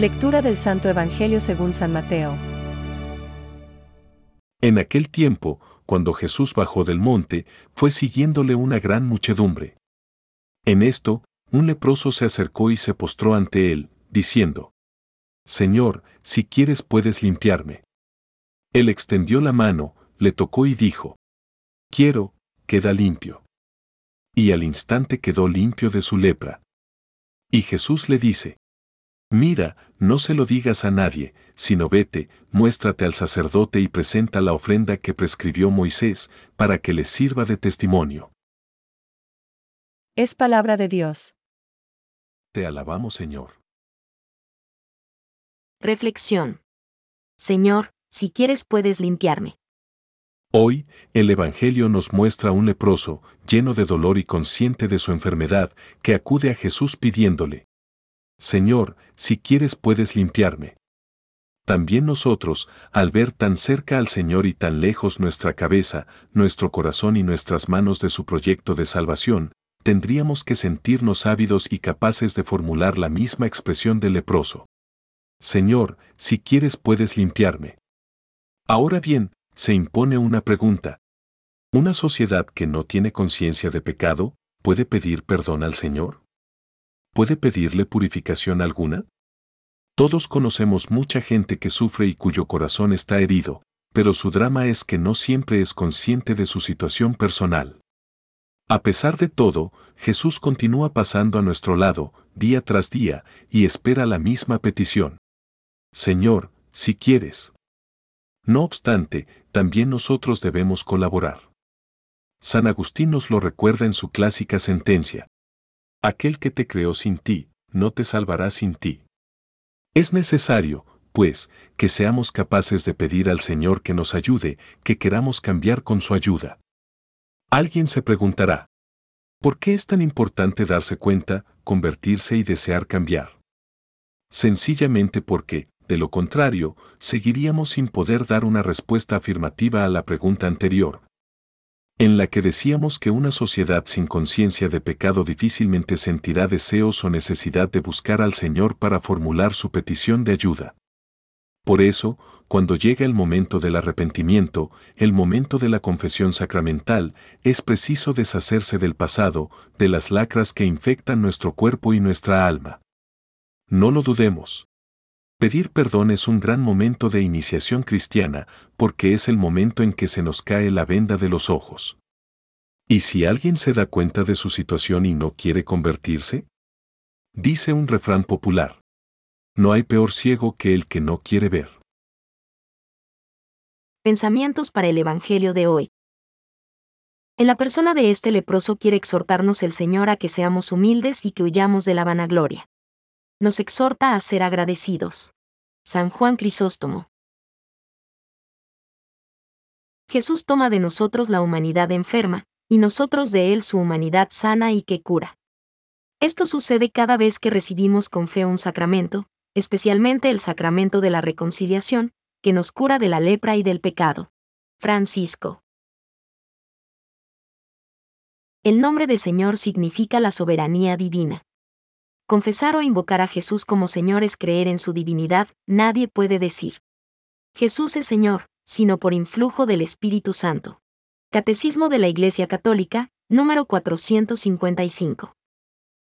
Lectura del Santo Evangelio según San Mateo. En aquel tiempo, cuando Jesús bajó del monte, fue siguiéndole una gran muchedumbre. En esto, un leproso se acercó y se postró ante él, diciendo, Señor, si quieres puedes limpiarme. Él extendió la mano, le tocó y dijo, Quiero, queda limpio. Y al instante quedó limpio de su lepra. Y Jesús le dice, Mira, no se lo digas a nadie, sino vete, muéstrate al sacerdote y presenta la ofrenda que prescribió Moisés, para que les sirva de testimonio. Es palabra de Dios. Te alabamos, Señor. Reflexión. Señor, si quieres puedes limpiarme. Hoy, el Evangelio nos muestra a un leproso, lleno de dolor y consciente de su enfermedad, que acude a Jesús pidiéndole, Señor, si quieres puedes limpiarme. También nosotros, al ver tan cerca al Señor y tan lejos nuestra cabeza, nuestro corazón y nuestras manos de su proyecto de salvación, tendríamos que sentirnos ávidos y capaces de formular la misma expresión del leproso. Señor, si quieres puedes limpiarme. Ahora bien, se impone una pregunta. ¿Una sociedad que no tiene conciencia de pecado puede pedir perdón al Señor? ¿Puede pedirle purificación alguna? Todos conocemos mucha gente que sufre y cuyo corazón está herido, pero su drama es que no siempre es consciente de su situación personal. A pesar de todo, Jesús continúa pasando a nuestro lado, día tras día, y espera la misma petición. Señor, si quieres. No obstante, también nosotros debemos colaborar. San Agustín nos lo recuerda en su clásica sentencia. Aquel que te creó sin ti, no te salvará sin ti. Es necesario, pues, que seamos capaces de pedir al Señor que nos ayude, que queramos cambiar con su ayuda. Alguien se preguntará, ¿por qué es tan importante darse cuenta, convertirse y desear cambiar? Sencillamente porque, de lo contrario, seguiríamos sin poder dar una respuesta afirmativa a la pregunta anterior, en la que decíamos que una sociedad sin conciencia de pecado difícilmente sentirá deseos o necesidad de buscar al Señor para formular su petición de ayuda. Por eso, cuando llega el momento del arrepentimiento, el momento de la confesión sacramental, es preciso deshacerse del pasado, de las lacras que infectan nuestro cuerpo y nuestra alma. No lo dudemos. Pedir perdón es un gran momento de iniciación cristiana, porque es el momento en que se nos cae la venda de los ojos. ¿Y si alguien se da cuenta de su situación y no quiere convertirse? Dice un refrán popular. No hay peor ciego que el que no quiere ver. Pensamientos para el Evangelio de hoy. En la persona de este leproso quiere exhortarnos el Señor a que seamos humildes y que huyamos de la vanagloria nos exhorta a ser agradecidos. San Juan Crisóstomo. Jesús toma de nosotros la humanidad enferma, y nosotros de Él su humanidad sana y que cura. Esto sucede cada vez que recibimos con fe un sacramento, especialmente el sacramento de la reconciliación, que nos cura de la lepra y del pecado. Francisco. El nombre de Señor significa la soberanía divina. Confesar o invocar a Jesús como Señor es creer en su divinidad, nadie puede decir. Jesús es Señor, sino por influjo del Espíritu Santo. Catecismo de la Iglesia Católica, número 455.